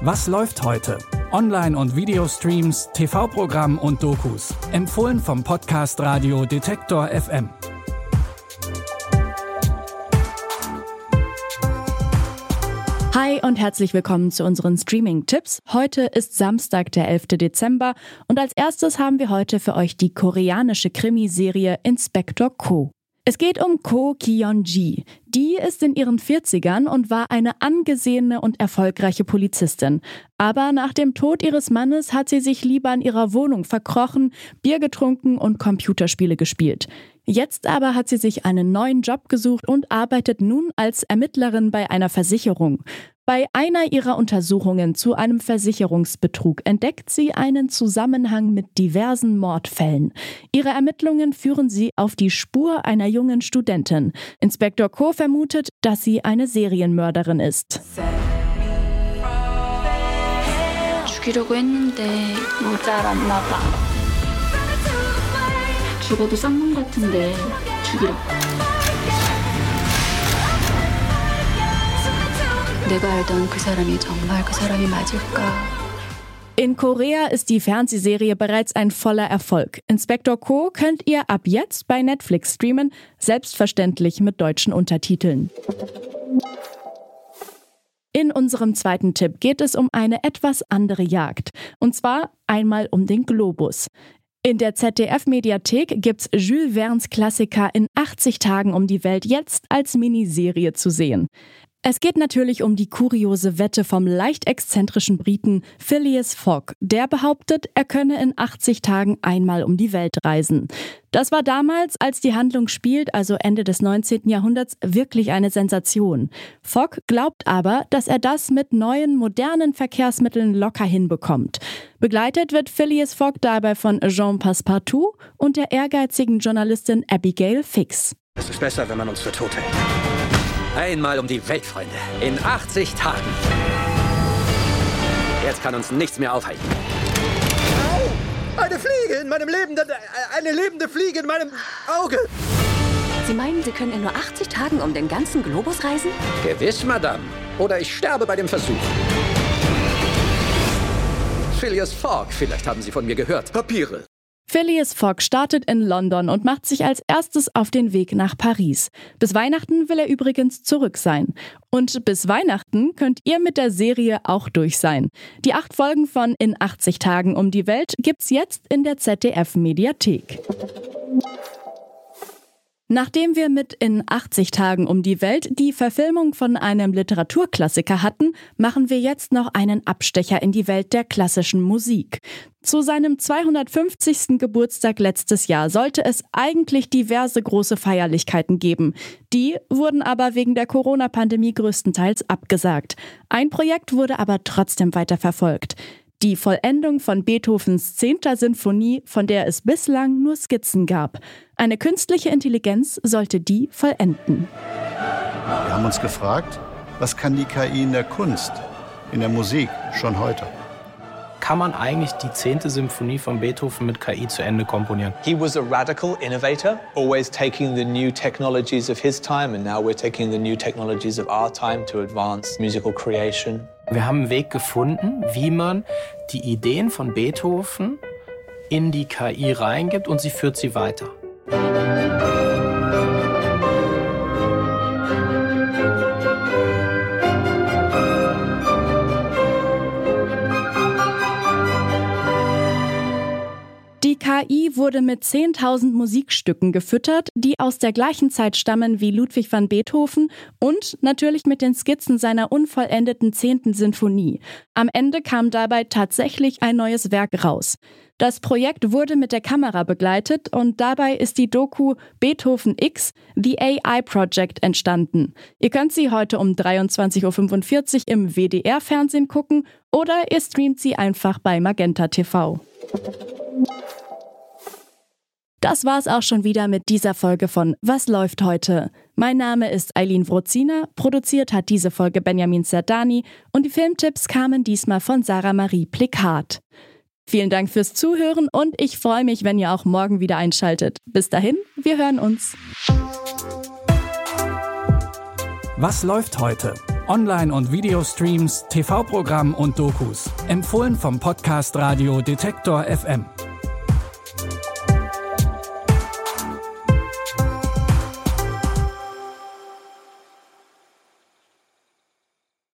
Was läuft heute? Online- und Videostreams, TV-Programm und Dokus. Empfohlen vom Podcast Radio Detektor FM. Hi und herzlich willkommen zu unseren Streaming-Tipps. Heute ist Samstag, der 11. Dezember und als erstes haben wir heute für euch die koreanische Krimiserie Inspector Ko. Es geht um Ko Kyun-ji. Die ist in ihren 40ern und war eine angesehene und erfolgreiche Polizistin. Aber nach dem Tod ihres Mannes hat sie sich lieber in ihrer Wohnung verkrochen, Bier getrunken und Computerspiele gespielt. Jetzt aber hat sie sich einen neuen Job gesucht und arbeitet nun als Ermittlerin bei einer Versicherung. Bei einer ihrer Untersuchungen zu einem Versicherungsbetrug entdeckt sie einen Zusammenhang mit diversen Mordfällen. Ihre Ermittlungen führen sie auf die Spur einer jungen Studentin. Inspektor Ko vermutet, dass sie eine Serienmörderin ist. 죽이려고 했는데 모자랐나 봐. 죽어도 쌍놈 같은데 죽이라고. 내가 알던 그 사람이 정말 그 사람이 맞을까? In Korea ist die Fernsehserie bereits ein voller Erfolg. Inspektor Ko könnt ihr ab jetzt bei Netflix streamen, selbstverständlich mit deutschen Untertiteln. In unserem zweiten Tipp geht es um eine etwas andere Jagd. Und zwar einmal um den Globus. In der ZDF-Mediathek gibt's Jules Verne's Klassiker in 80 Tagen um die Welt jetzt als Miniserie zu sehen. Es geht natürlich um die kuriose Wette vom leicht exzentrischen Briten Phileas Fogg. Der behauptet, er könne in 80 Tagen einmal um die Welt reisen. Das war damals, als die Handlung spielt, also Ende des 19. Jahrhunderts, wirklich eine Sensation. Fogg glaubt aber, dass er das mit neuen, modernen Verkehrsmitteln locker hinbekommt. Begleitet wird Phileas Fogg dabei von Jean Passepartout und der ehrgeizigen Journalistin Abigail Fix. Es ist besser, wenn man uns für tot hält. Einmal um die Welt, Freunde. In 80 Tagen. Jetzt kann uns nichts mehr aufhalten. Au! Eine Fliege in meinem lebenden, äh, eine lebende Fliege in meinem Auge. Sie meinen, Sie können in nur 80 Tagen um den ganzen Globus reisen? Gewiss, Madame. Oder ich sterbe bei dem Versuch. Phileas Fogg, vielleicht haben Sie von mir gehört. Papiere. Phileas Fogg startet in London und macht sich als erstes auf den Weg nach Paris. Bis Weihnachten will er übrigens zurück sein. Und bis Weihnachten könnt ihr mit der Serie auch durch sein. Die acht Folgen von In 80 Tagen um die Welt gibt's jetzt in der ZDF Mediathek. Nachdem wir mit in 80 Tagen um die Welt die Verfilmung von einem Literaturklassiker hatten, machen wir jetzt noch einen Abstecher in die Welt der klassischen Musik. Zu seinem 250. Geburtstag letztes Jahr sollte es eigentlich diverse große Feierlichkeiten geben. Die wurden aber wegen der Corona-Pandemie größtenteils abgesagt. Ein Projekt wurde aber trotzdem weiter verfolgt. Die Vollendung von Beethovens 10. Sinfonie, von der es bislang nur Skizzen gab. Eine künstliche Intelligenz sollte die vollenden. Wir haben uns gefragt, was kann die KI in der Kunst, in der Musik schon heute? Kann man eigentlich die 10. Symphonie von Beethoven mit KI zu Ende komponieren? He was a radical innovator, always taking the new technologies of his time, and now we're taking the new technologies of our time to advance musical creation. Wir haben einen Weg gefunden, wie man die Ideen von Beethoven in die KI reingibt und sie führt sie weiter. Die KI wurde mit 10.000 Musikstücken gefüttert, die aus der gleichen Zeit stammen wie Ludwig van Beethoven und natürlich mit den Skizzen seiner unvollendeten 10. Sinfonie. Am Ende kam dabei tatsächlich ein neues Werk raus. Das Projekt wurde mit der Kamera begleitet und dabei ist die Doku Beethoven X, The AI Project entstanden. Ihr könnt sie heute um 23.45 Uhr im WDR-Fernsehen gucken oder ihr streamt sie einfach bei Magenta TV. Das war's auch schon wieder mit dieser Folge von Was läuft heute? Mein Name ist Eileen Wrozina, produziert hat diese Folge Benjamin Zerdani und die Filmtipps kamen diesmal von Sarah Marie Plikat. Vielen Dank fürs Zuhören und ich freue mich, wenn ihr auch morgen wieder einschaltet. Bis dahin, wir hören uns. Was läuft heute? Online- und Videostreams, TV-Programm und Dokus. Empfohlen vom Podcast Radio Detektor FM.